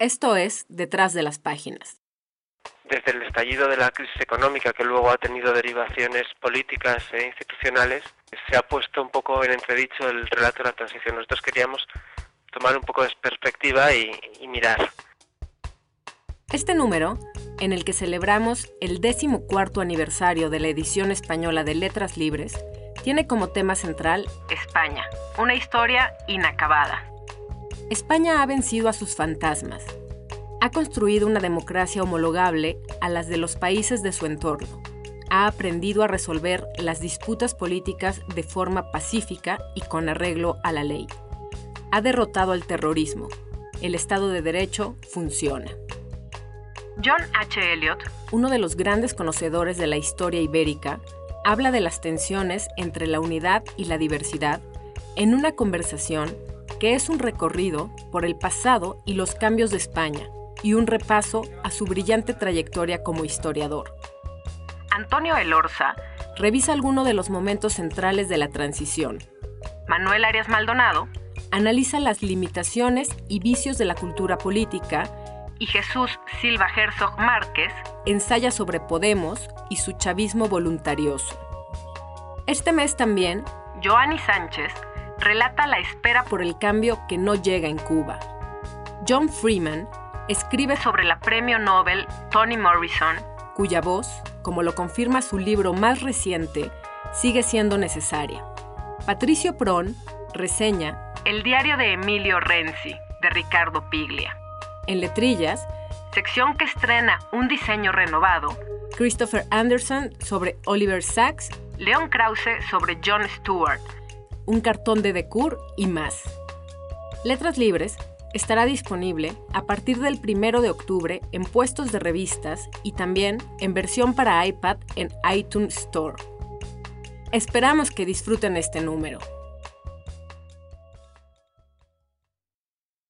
Esto es Detrás de las Páginas. Desde el estallido de la crisis económica, que luego ha tenido derivaciones políticas e institucionales, se ha puesto un poco en entredicho el relato de la transición. Nosotros queríamos tomar un poco de perspectiva y, mirar. Este número, en el que celebramos el décimo cuarto aniversario de la edición española de Letras Libres, tiene como tema central España, una historia inacabada. España ha vencido a sus fantasmas. Ha construido una democracia homologable a las de los países de su entorno. Ha aprendido a resolver las disputas políticas de forma pacífica y con arreglo a la ley. Ha derrotado al terrorismo. El Estado de Derecho funciona. John H. Eliot, uno de los grandes conocedores de la historia ibérica, habla de las tensiones entre la unidad y la diversidad en una conversación que es un recorrido por el pasado y los cambios de España y un repaso a su brillante trayectoria como historiador. Antonio Elorza revisa algunos de los momentos centrales de la transición. Manuel Arias Maldonado analiza las limitaciones y vicios de la cultura política y Jesús Silva Herzog Márquez ensaya sobre Podemos y su chavismo voluntarioso. Este mes también, Joanny Sánchez relata la espera por el cambio que no llega en Cuba. John Freeman escribe sobre la premio Nobel Toni Morrison, cuya voz, como lo confirma su libro más reciente, sigue siendo necesaria. Patricio Pron reseña El diario de Emilio Renzi, de Ricardo Piglia. En Letrillas, sección que estrena un diseño renovado, Christopher Anderson sobre Oliver Sacks, Leon Krause sobre John Stewart, un cartón de Decur y más. Letras Libres estará disponible a partir del 1 de octubre en puestos de revistas y también en versión para iPad en iTunes Store. Esperamos que disfruten este número.